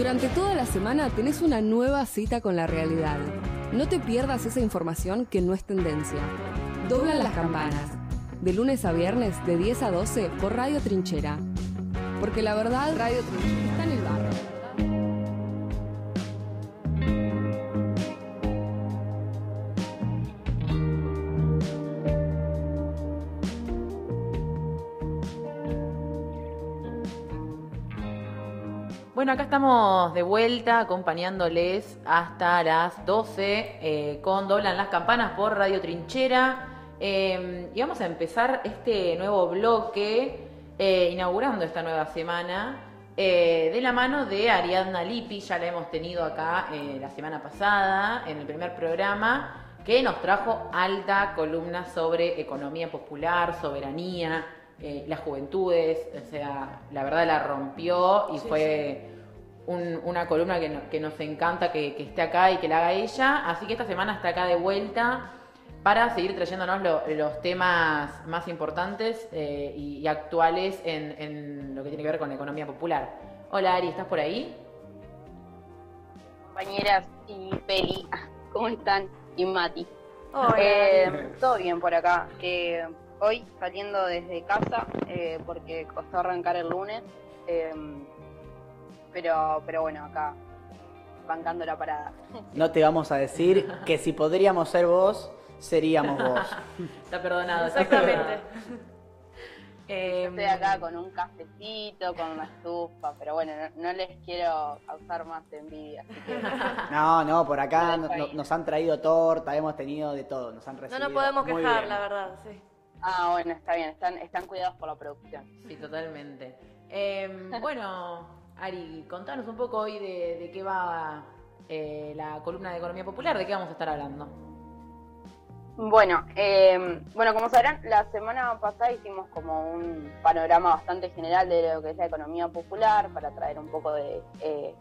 Durante toda la semana tenés una nueva cita con la realidad. No te pierdas esa información que no es tendencia. Doblan las campanas. De lunes a viernes de 10 a 12 por Radio Trinchera. Porque la verdad, Radio Trinchera Bueno, acá estamos de vuelta acompañándoles hasta las 12 eh, con Doblan las Campanas por Radio Trinchera. Eh, y vamos a empezar este nuevo bloque, eh, inaugurando esta nueva semana, eh, de la mano de Ariadna Lippi. Ya la hemos tenido acá la semana pasada, en el primer programa, que nos trajo alta columna sobre economía popular, soberanía, eh, las juventudes, o sea, la verdad la rompió y fue un- una columna que, no- que nos encanta que, que esté acá y que la haga ella. Así que esta semana está acá de vuelta para seguir trayéndonos lo- los temas más importantes eh, y, y actuales en, en lo que tiene que ver con la economía popular. Hola Ari, ¿estás por ahí? compañeras y Peli, ¿cómo están? Y Mati. Hola. Eh, todo bien por acá. Eh, hoy saliendo desde casa eh, porque costó arrancar el lunes, eh, pero, pero bueno, acá bancando la parada. No te vamos a decir que si podríamos ser vos, seríamos vos. Está perdonado. Exactamente. Eh, Estoy acá con un cafecito, con una estufa, pero bueno, no, no les quiero causar más envidia. Así que No, no, por acá no- no- nos han traído torta, hemos tenido de todo, nos han No recibido. nos podemos muy quejar, bien. la verdad, sí. Ah, bueno, está bien, están, están cuidados por la producción. Sí, totalmente. Eh, bueno, Ari, contanos un poco hoy de, qué va eh, la columna de economía popular, de qué vamos a estar hablando. Bueno, eh, bueno, como sabrán, la semana pasada hicimos como un panorama bastante general de lo que es la economía popular para traer un poco de, eh,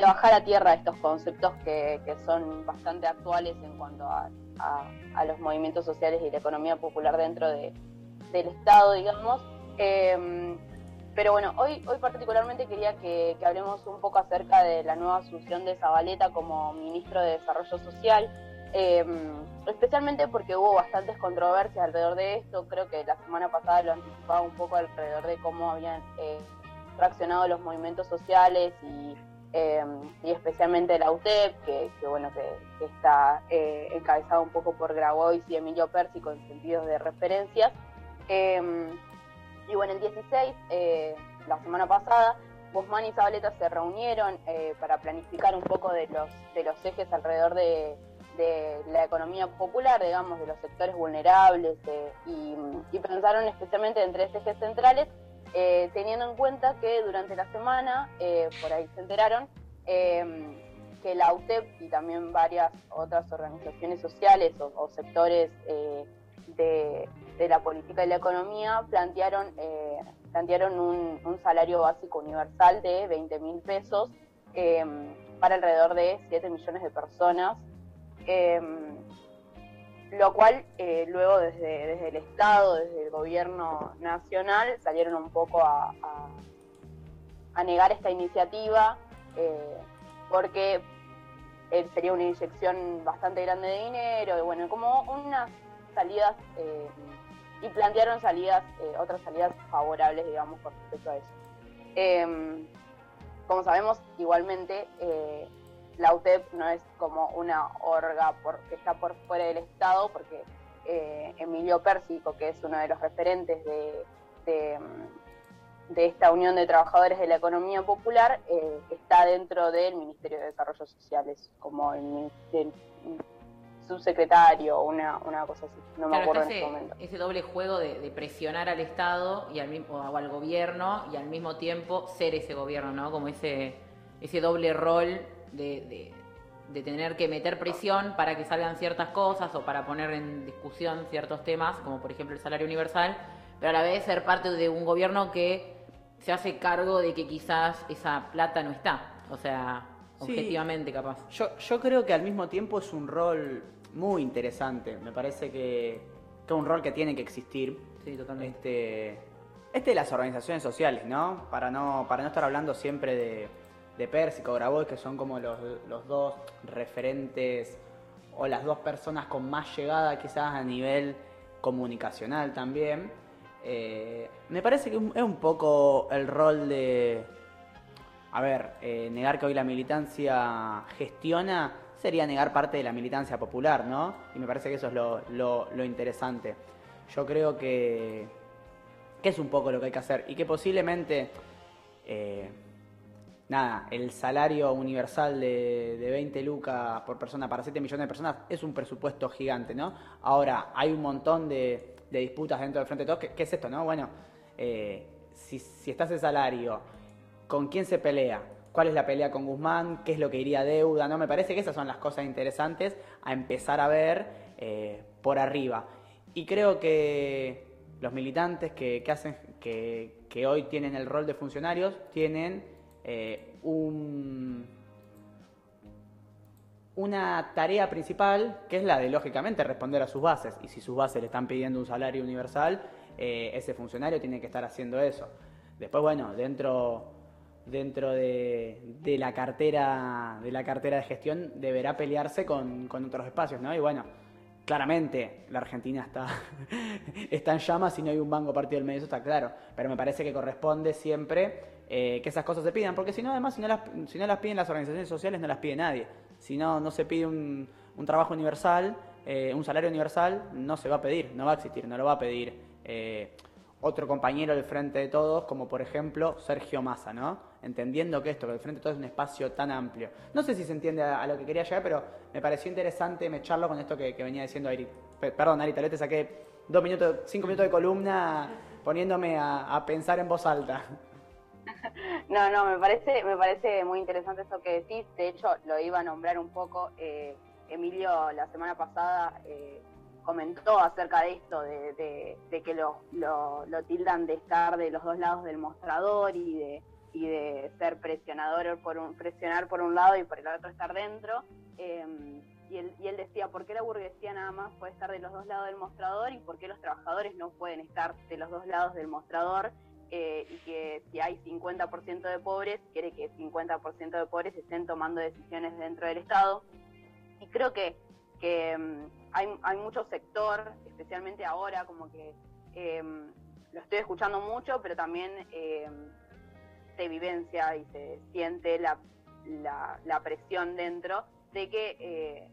bajar a tierra estos conceptos que, son bastante actuales en cuanto a, los movimientos sociales y la economía popular dentro de- del Estado, digamos. Eh, pero bueno, hoy, hoy particularmente quería que, que hablemos un poco acerca de la nueva asunción de Zabaleta como ministro de Desarrollo Social. Eh, especialmente porque hubo bastantes controversias alrededor de esto. Creo que la semana pasada lo anticipaba un poco alrededor de cómo habían eh, reaccionado los movimientos sociales y, eh, y especialmente la UTEP, que, bueno que, está eh, encabezada un poco por Grabois y Emilio Persi con sentidos de referencias. Eh, y bueno, el 16, eh, la semana pasada, Guzmán y Zabaleta se reunieron eh, para planificar un poco de los, de los ejes alrededor de, de la economía popular, digamos, de los sectores vulnerables, eh, y, pensaron especialmente en tres ejes centrales, teniendo en cuenta que durante la semana, por ahí se enteraron, eh, que la UTEP y también varias otras organizaciones sociales o, sectores de, de la política y la economía plantearon, eh, plantearon un, salario básico universal de 20 mil pesos eh, para alrededor de 7 millones de personas eh, lo cual eh, luego desde, desde el Estado, desde el gobierno nacional, salieron un poco a, a- negar esta iniciativa eh, porque sería una inyección bastante grande de dinero, y bueno, como unas salidas, y plantearon salidas, eh, otras salidas favorables, digamos, con respecto a eso. Em, como sabemos, igualmente, eh, la UTEP no es como una orga por- que está por fuera del Estado, porque eh, Emilio Pérsico, que es uno de los referentes de, mm, de esta Unión de Trabajadores de la Economía Popular, eh, está dentro del Ministerio de Desarrollo Sociales, como el, mini- el subsecretario o una, una cosa así, no me Claro, acuerdo en ese, este momento. ese doble juego de, de presionar al Estado y al mismo, o al gobierno y al mismo tiempo ser ese gobierno, ¿no? Como ese, ese doble rol de, de- de tener que meter presión para que salgan ciertas cosas o para poner en discusión ciertos temas, como por ejemplo el salario universal, pero a la vez ser parte de un gobierno que se hace cargo de que quizás esa plata no está. O sea, Sí. objetivamente capaz. Yo, yo creo que al mismo tiempo es un rol muy interesante. Me parece que, que es un rol que tiene que existir. Sí, totalmente. Este, este de las organizaciones sociales, ¿no? Para no, para no estar hablando siempre de, de Pérsico, Grabois, que son como los, los dos referentes o las dos personas con más llegada quizás a nivel comunicacional también. Eh, me parece que es un poco el rol de, a ver, eh, negar que hoy la militancia gestiona sería negar parte de la militancia popular, ¿no? Y me parece que eso es lo, interesante. Yo creo que, que, es un poco lo que hay que hacer y que posiblemente, eh, nada, el salario universal de, de 20 lucas por persona para 7 millones de personas es un presupuesto gigante, ¿no? Ahora, hay un montón de de disputas dentro del Frente de Todos. ¿Qué, es esto, no? Bueno, eh, si, si está ese salario, ¿con quién se pelea? ¿Cuál es la pelea con Guzmán? ¿Qué es lo que iría deuda? ¿No? Me parece que esas son las cosas interesantes a empezar a ver eh, por arriba. Y creo que los militantes que, hacen, que, hoy tienen el rol de funcionarios, tienen eh, un una tarea principal que es la de, lógicamente, responder a sus bases. Y si sus bases le están pidiendo un salario universal, eh, ese funcionario tiene que estar haciendo eso. Después, bueno, dentro, dentro de, la cartera, de la cartera de gestión deberá pelearse con, otros espacios, ¿no? Y bueno, claramente la Argentina está, está en llamas y no hay un banco partido del medio, eso está claro. Pero me parece que corresponde siempre eh, que esas cosas se pidan, porque si no, además, si no, las, si no las piden las organizaciones sociales, no las pide nadie. Si no, no se pide un, trabajo universal, eh, un salario universal, no se va a pedir, no va a existir, no lo va a pedir eh, otro compañero del Frente de Todos, como por ejemplo Sergio Massa, ¿no? Entendiendo que esto, que el Frente de Todos es un espacio tan amplio. No sé si se entiende a, lo que quería llegar, pero me pareció interesante mecharlo con esto que, venía diciendo Ari. Perdón, Ari, tal te saqué dos minutos, cinco minutos de columna poniéndome a pensar en voz alta. No, no, me parece, me parece muy interesante eso que decís. De hecho, lo iba a nombrar un poco. Eh, Emilio la semana pasada eh, comentó acerca de esto, de, que lo, lo, tildan de estar de los dos lados del mostrador y de, y de ser presionador por presionar por un lado y por el otro estar dentro. Em, y él, decía, ¿por qué la burguesía nada más puede estar de los dos lados del mostrador y por qué los trabajadores no pueden estar de los dos lados del mostrador? Eh, y que si hay 50% de pobres, quiere que 50% de pobres estén tomando decisiones dentro del Estado. Y creo que, que mm, hay, hay, mucho sector, especialmente ahora, como que em, lo estoy escuchando mucho, pero también em, se vivencia y se siente la, la, presión dentro de que, eh,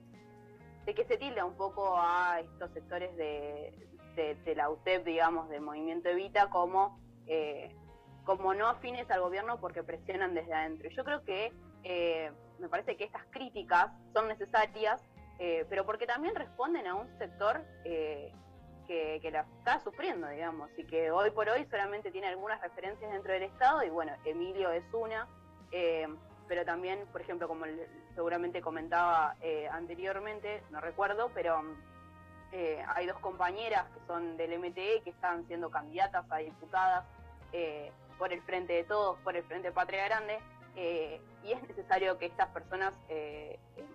de que se tilda un poco a estos sectores de, de, la UTEP, digamos, del movimiento Evita, como eh, como no afines al gobierno porque presionan desde adentro. Yo creo que eh, me parece que estas críticas son necesarias, eh, pero porque también responden a un sector que, la está sufriendo, digamos, y que hoy por hoy solamente tiene algunas referencias dentro del Estado, y bueno, Emilio es una, pero también, por ejemplo, como seguramente comentaba anteriormente, no recuerdo, pero eh, hay dos compañeras que son del MTE que están siendo candidatas a diputadas eh, por el Frente de Todos, por el Frente Patria Grande, eh, y es necesario que estas personas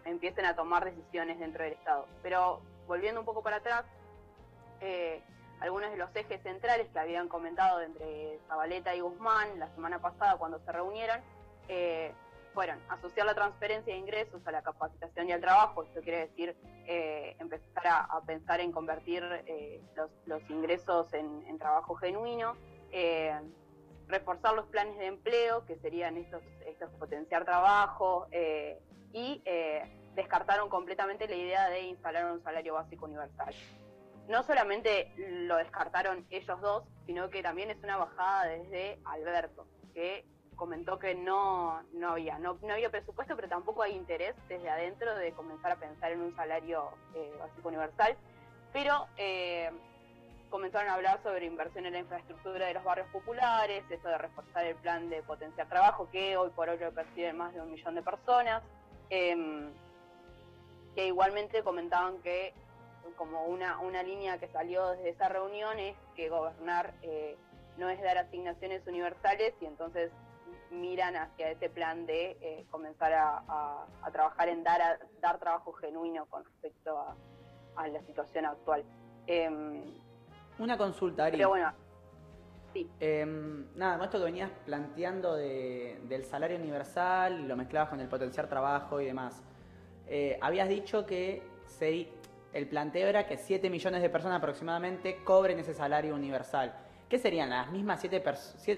empiecen a tomar decisiones dentro del Estado. Pero volviendo un poco para atrás, algunos de los ejes centrales que habían comentado entre Zabaleta y Guzmán la semana pasada cuando se reunieron, fueron asociar la transferencia de ingresos a la capacitación y al trabajo, esto quiere decir eh, empezar a, pensar en convertir eh, los, ingresos en, trabajo genuino, eh, reforzar los planes de empleo, que serían estos, estos potenciar trabajo, y descartaron completamente la idea de instalar un salario básico universal. No solamente lo descartaron ellos dos, sino que también es una bajada desde Alberto, que comentó que no, no había, no, no, había presupuesto, pero tampoco hay interés desde adentro de comenzar a pensar en un salario eh, básico universal. Pero eh, comenzaron a hablar sobre inversión en la infraestructura de los barrios populares, eso de reforzar el plan de potenciar trabajo, que hoy por hoy lo perciben más de un millón de personas, em, que igualmente comentaban que como una, una línea que salió desde esa reunión es que gobernar eh, no es dar asignaciones universales y entonces miran hacia ese plan de eh, comenzar a, trabajar en dar, dar trabajo genuino con respecto a, la situación actual. Em, Una consulta, Ari. Pero bueno, Sí. Em, nada, con esto que venías planteando de- del salario universal, lo mezclabas con el potenciar trabajo y demás. Eh, habías dicho que seri- el planteo era que 7 millones de personas aproximadamente cobren ese salario universal. ¿Qué serían las mismas 7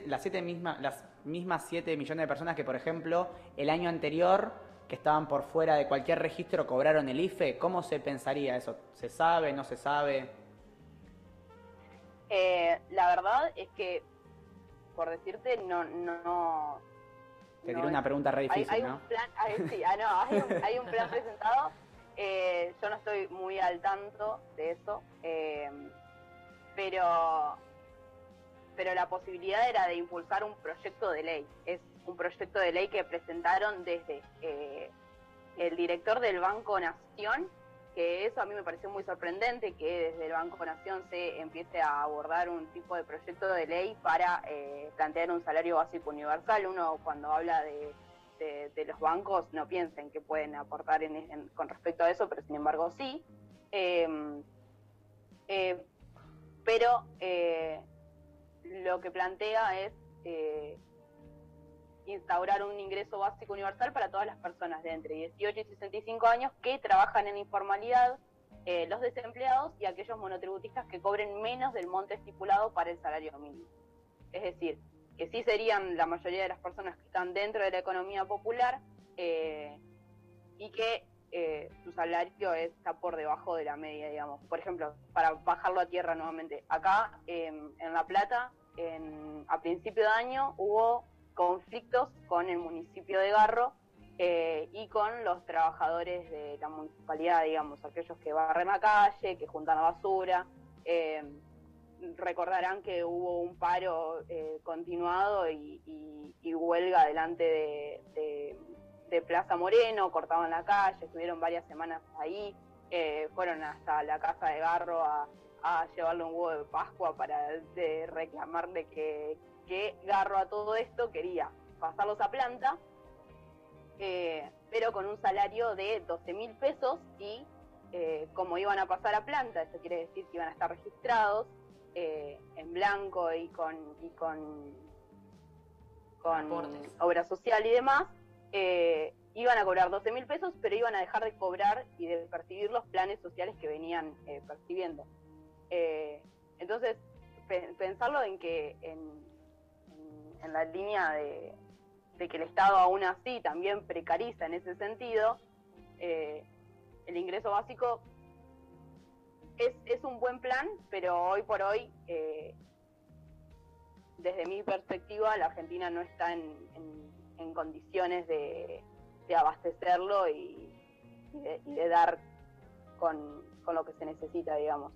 las siete misma, las mismas 7 millones de personas que, por ejemplo, el año anterior, que estaban por fuera de cualquier registro, cobraron el IFE? ¿Cómo se pensaría eso? ¿Se sabe? ¿No se sabe? Eh, la verdad es que, por decirte, no... no Te no tiré una pregunta re hay, difícil, hay ¿no? un plan, hay, sí, ah, no, hay, un, hay un plan presentado. Eh, yo no estoy muy al tanto de eso, eh, pero pero la posibilidad era de impulsar un proyecto de ley. Es un proyecto de ley que presentaron desde eh, el director del Banco Nación, que eso a mí me pareció muy sorprendente, que desde el Banco Nación se empiece a abordar un tipo de proyecto de ley para eh, plantear un salario básico universal. Uno cuando habla de, de- los bancos no piensa en qué pueden aportar en- con respecto a eso, pero sin embargo sí. Eh, eh, pero eh, lo que plantea es eh, instaurar un ingreso básico universal para todas las personas de entre 18 y 65 años que trabajan en informalidad, eh, los desempleados y aquellos monotributistas que cobren menos del monte estipulado para el salario mínimo. Es decir, que sí serían la mayoría de las personas que están dentro de la economía popular eh, y que eh, su salario está por debajo de la media, digamos. Por ejemplo, para bajarlo a tierra nuevamente, acá en La Plata, en- a principio de año hubo conflictos con el municipio de Garro eh, y con los trabajadores de la municipalidad, digamos, aquellos que barren la calle, que juntan la basura. Recordarán que hubo un paro eh, continuado y, huelga delante de, Plaza Moreno, cortaban la calle, estuvieron varias semanas ahí, eh, fueron hasta la casa de Garro a, llevarle un huevo de Pascua para reclamarle que, Garro a todo esto quería pasarlos a planta, eh, pero con un salario de 12 mil pesos y como iban a pasar a planta, eso quiere decir que iban a estar registrados eh, en blanco y con, y con, con Aportes. obra social y demás, eh, iban a cobrar 12 mil pesos, pero iban a dejar de cobrar y de percibir los planes sociales que venían eh, percibiendo. Entonces, pe- pensarlo en que en, en- en la línea de, de que el Estado aún así también precariza en ese sentido, el ingreso básico es, es un buen plan, pero hoy por hoy, eh, desde mi perspectiva, la Argentina no está en, en- condiciones de, de abastecerlo y, y de, y de dar con, con lo que se necesita, digamos.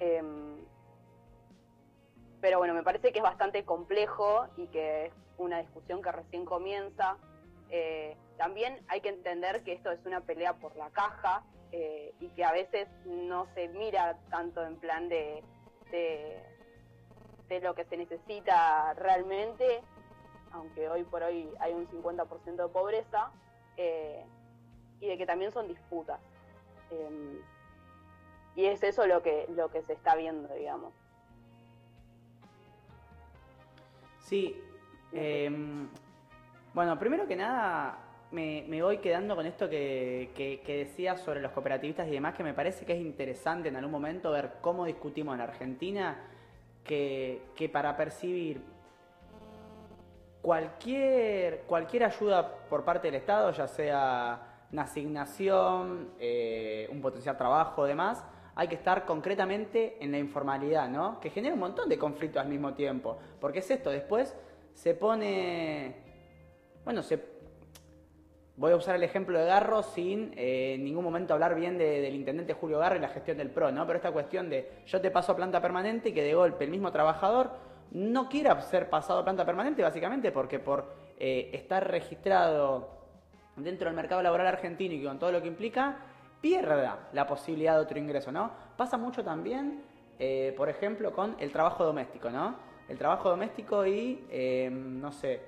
Em, pero bueno, me parece que es bastante complejo y que es una discusión que recién comienza. Eh, también hay que entender que esto es una pelea por la caja eh, y que a veces no se mira tanto en plan de, de, de lo que se necesita realmente, aunque hoy por hoy hay un 50% de pobreza, eh, y de que también son disputas. Em, y es eso lo que, lo que se está viendo, digamos. Sí. em, bueno, primero que nada, me, voy quedando con esto que, que, que decías sobre los cooperativistas y demás, que me parece que es interesante en algún momento ver cómo discutimos en Argentina que, que para percibir cualquier, cualquier ayuda por parte del Estado, ya sea una asignación, eh, un potencial trabajo, demás, hay que estar concretamente en la informalidad, ¿no? Que genera un montón de conflictos al mismo tiempo. Porque es esto, después se pone. Bueno, se. Voy a usar el ejemplo de Garro sin eh, en ningún momento hablar bien de- del intendente Julio Garro y la gestión del PRO, ¿no? Pero esta cuestión de yo te paso a planta permanente y que de golpe el mismo trabajador no quiera ser pasado a planta permanente, básicamente porque por eh, estar registrado dentro del mercado laboral argentino y con todo lo que implica, pierda la posibilidad de otro ingreso, ¿no? Pasa mucho también, eh, por ejemplo, con el trabajo doméstico, ¿no? El trabajo doméstico y, no sé,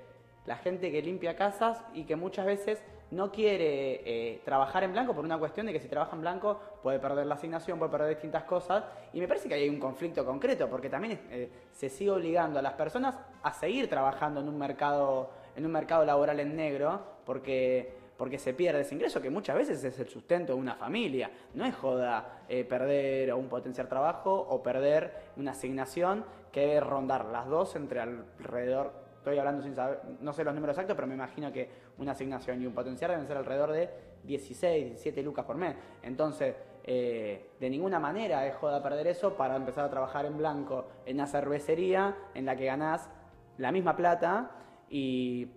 la gente que limpia casas y que muchas veces no quiere eh, trabajar en blanco por una cuestión de que si trabaja en blanco puede perder la asignación, puede perder distintas cosas. Y me parece que hay un conflicto concreto, porque también eh, se sigue obligando a las personas a seguir trabajando en un mercado, en un mercado laboral en negro, porque, porque se pierde ese ingreso, que muchas veces es el sustento de una familia. No es joda eh, perder un potencial trabajo o perder una asignación que debe rondar las dos entre alrededor estoy hablando sin saber, no sé los números exactos, pero me imagino que una asignación y un potencial deben ser alrededor de 16, 17 lucas por mes. Entonces, eh, de ninguna manera es joda perder eso para empezar a trabajar en blanco en una cervecería en la que ganás la misma plata y,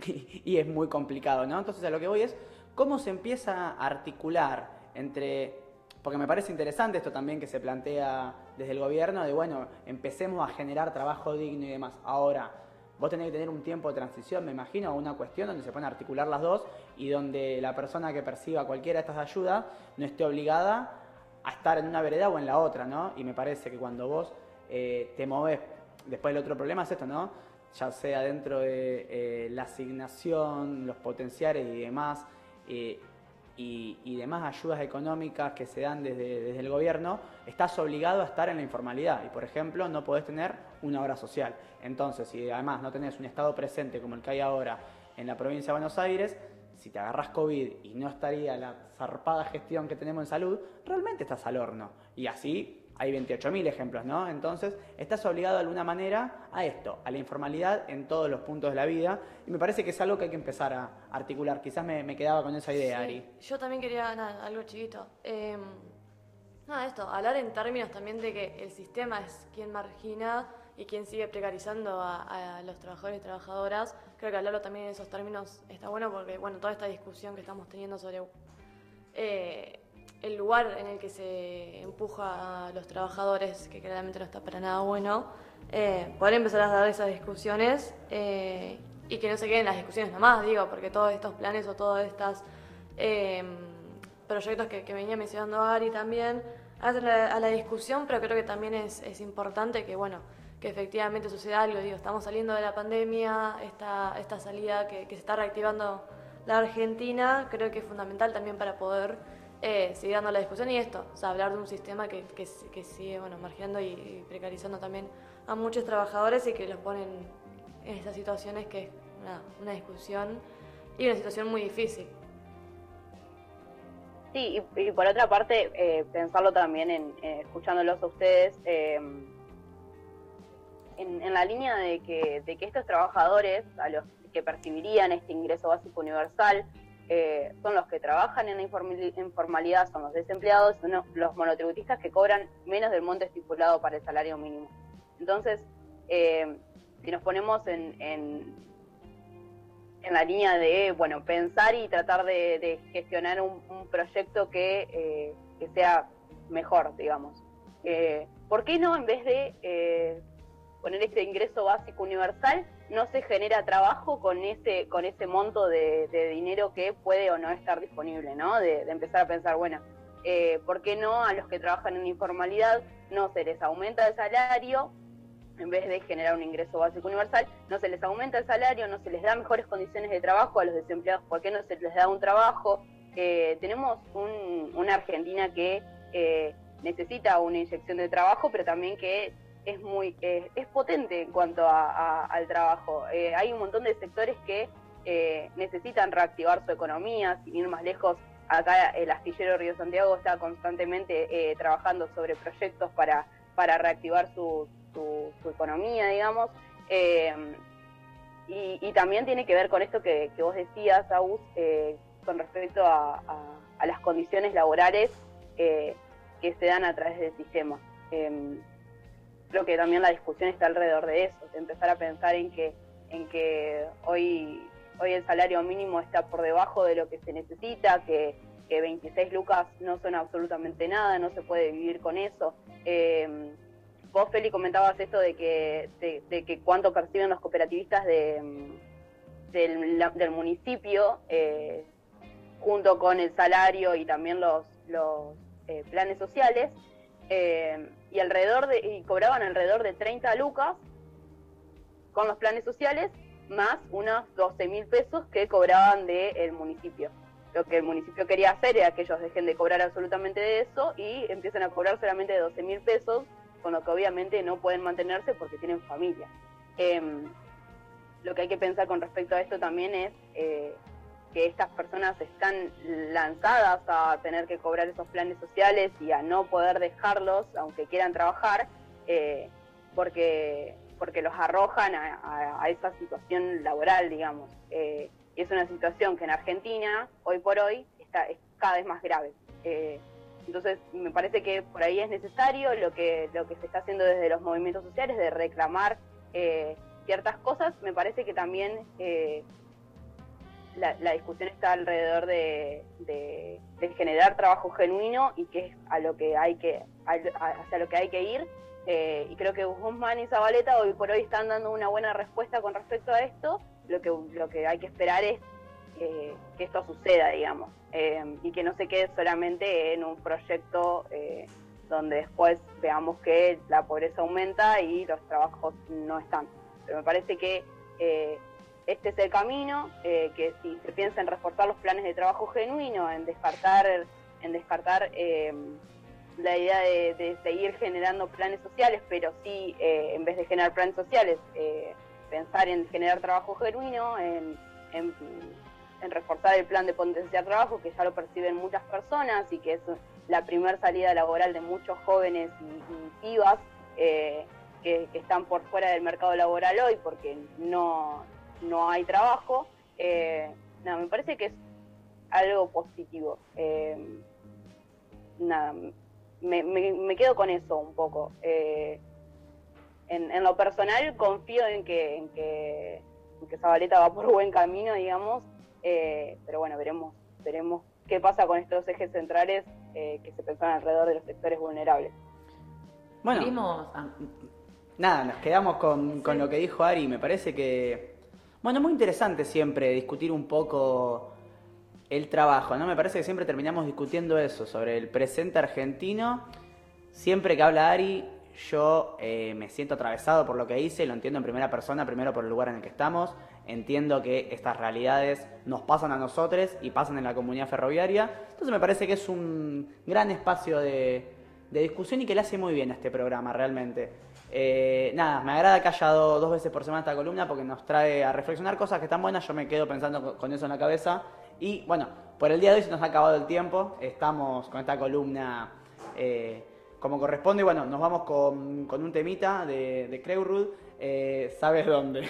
y, es muy complicado, ¿no? Entonces, a lo que voy es, ¿cómo se empieza a articular entre porque me parece interesante esto también que se plantea desde el gobierno, de bueno, empecemos a generar trabajo digno y demás. Ahora, Vos tenés que tener un tiempo de transición, me imagino, una cuestión donde se pueden articular las dos y donde la persona que perciba cualquiera de estas ayudas no esté obligada a estar en una vereda o en la otra, ¿no? Y me parece que cuando vos eh, te movés, después el otro problema es esto, ¿no? Ya sea dentro de eh, la asignación, los potenciales y demás, eh, y, demás ayudas económicas que se dan desde, desde, el gobierno, estás obligado a estar en la informalidad y, por ejemplo, no podés tener una obra social. Entonces, si además no tenés un Estado presente como el que hay ahora en la provincia de Buenos Aires, si te agarras COVID y no estaría la zarpada gestión que tenemos en salud, realmente estás al horno. Y así hay 28.000 ejemplos, ¿no? Entonces, estás obligado de alguna manera a esto, a la informalidad en todos los puntos de la vida. Y me parece que es algo que hay que empezar a articular. Quizás me, quedaba con esa idea, Ari. Yo también quería, algo chiquito. Eh, nada, esto, hablar en términos también de que el sistema es quien margina y quien sigue precarizando a, los trabajadores y trabajadoras. Creo que hablarlo también en esos términos está bueno porque, bueno, toda esta discusión que estamos teniendo sobre... Eh, el lugar en el que se empuja a los trabajadores, que claramente no está para nada bueno, eh, poder empezar a dar esas discusiones eh, y que no se queden las discusiones nomás, digo, porque todos estos planes o todos estos eh, proyectos que, venía mencionando Ari también hacen a la discusión, pero creo que también es importante que, bueno, que efectivamente suceda algo, digo, estamos saliendo de la pandemia, esta, esta salida que, que se está reactivando la Argentina, creo que es fundamental también para poder eh, sigue dando la discusión y esto, o sea, hablar de un sistema que, que, sigue bueno, marginando y, precarizando también a muchos trabajadores y que los ponen en estas situaciones que es una, discusión y una situación muy difícil. Sí, y, por otra parte, eh, pensarlo también en escuchándolos a ustedes, eh, en, la línea de que, de que estos trabajadores, a los que percibirían este ingreso básico universal, eh, son los que trabajan en la informalidad, son los desempleados, son los monotributistas que cobran menos del monto estipulado para el salario mínimo. Entonces, eh, si nos ponemos en, en, la línea de, bueno, pensar y tratar de, gestionar un, proyecto que, eh, que, sea mejor, digamos. ¿Por qué no, en vez de poner este ingreso básico universal, no se genera trabajo con ese, con ese monto de, dinero que puede o no estar disponible, ¿no? De, empezar a pensar, bueno, eh, ¿por qué no a los que trabajan en informalidad no se les aumenta el salario? En vez de generar un ingreso básico universal, no se les aumenta el salario, no se les da mejores condiciones de trabajo a los desempleados, ¿por qué no se les da un trabajo? Eh, tenemos una Argentina que eh, necesita una inyección de trabajo, pero también que es muy eh, es potente en cuanto al trabajo. Eh, hay un montón de sectores que eh, necesitan reactivar su economía, sin ir más lejos. Acá el astillero Río Santiago está constantemente trabajando sobre proyectos para, para reactivar su, su, economía, digamos. Y, también tiene que ver con esto que, vos decías, Agus, con respecto a, a, las condiciones laborales que se dan a través del sistema creo que también la discusión está alrededor de eso, de empezar a pensar en que, en que hoy, hoy el salario mínimo está por debajo de lo que se necesita, que, que 26 lucas no son absolutamente nada, no se puede vivir con eso. Eh, vos, Feli, comentabas esto de que, de, que cuánto perciben los cooperativistas de, del, municipio, eh, junto con el salario y también los, los eh, planes sociales y alrededor de y cobraban alrededor de 30 lucas con los planes sociales más unos 12 mil pesos que cobraban del municipio. Lo que el municipio quería hacer era que ellos dejen de cobrar absolutamente de eso y empiecen a cobrar solamente de 12 mil pesos, con lo que obviamente no pueden mantenerse porque tienen familia. Em, lo que hay que pensar con respecto a esto también es eh, que estas personas están lanzadas a tener que cobrar esos planes sociales y a no poder dejarlos, aunque quieran trabajar, eh, porque, porque los arrojan a, esa situación laboral, digamos. Eh, y es una situación que en Argentina, hoy por hoy, está, es cada vez más grave. Eh, entonces, me parece que por ahí es necesario lo que, lo que se está haciendo desde los movimientos sociales de reclamar eh, ciertas cosas. Me parece que también eh, la, discusión está alrededor de, generar trabajo genuino y que es a lo que hay que, hacia lo que hay que ir. y creo que Guzmán y Zabaleta hoy por hoy están dando una buena respuesta con respecto a esto lo que, lo que hay que esperar es eh, que esto suceda, digamos, eh, y que no se quede solamente en un proyecto eh, donde después veamos que la pobreza aumenta y los trabajos no están. Pero me parece que este es el camino, que si se piensa en reforzar los planes de trabajo genuino, en descartar, en descartar la idea de, seguir generando planes sociales, pero sí, en vez de generar planes sociales, pensar en generar trabajo genuino, en, reforzar el plan de potenciar trabajo, que ya lo perciben muchas personas y que es la primera salida laboral de muchos jóvenes y, y eh, que, están por fuera del mercado laboral hoy porque no, no hay trabajo. Eh, nada, me parece que es algo positivo. Eh, nada, me, me, quedo con eso un poco. Eh, en, lo personal confío en que, en que, Zabaleta va por buen camino, digamos, eh, pero bueno, veremos, veremos qué pasa con estos ejes centrales eh, que se pensan alrededor de los sectores vulnerables. Bueno, nada, nos quedamos con, con lo que dijo Ari, me parece que, bueno, muy interesante siempre discutir un poco el trabajo, ¿no? Me parece que siempre terminamos discutiendo eso, sobre el presente argentino. Siempre que habla Ari, yo eh, me siento atravesado por lo que hice, lo entiendo en primera persona, primero por el lugar en el que estamos, entiendo que estas realidades nos pasan a nosotros y pasan en la comunidad ferroviaria, entonces me parece que es un gran espacio de, discusión y que le hace muy bien a este programa realmente. Eh, nada, me agrada que haya dado dos veces por semana esta columna porque nos trae a reflexionar cosas que están buenas, yo me quedo pensando con eso en la cabeza y bueno, por el día de hoy se nos ha acabado el tiempo, estamos con esta columna... Eh, como corresponde. Bueno, nos vamos con, un temita de, de Creurud, eh, ¿Sabes dónde?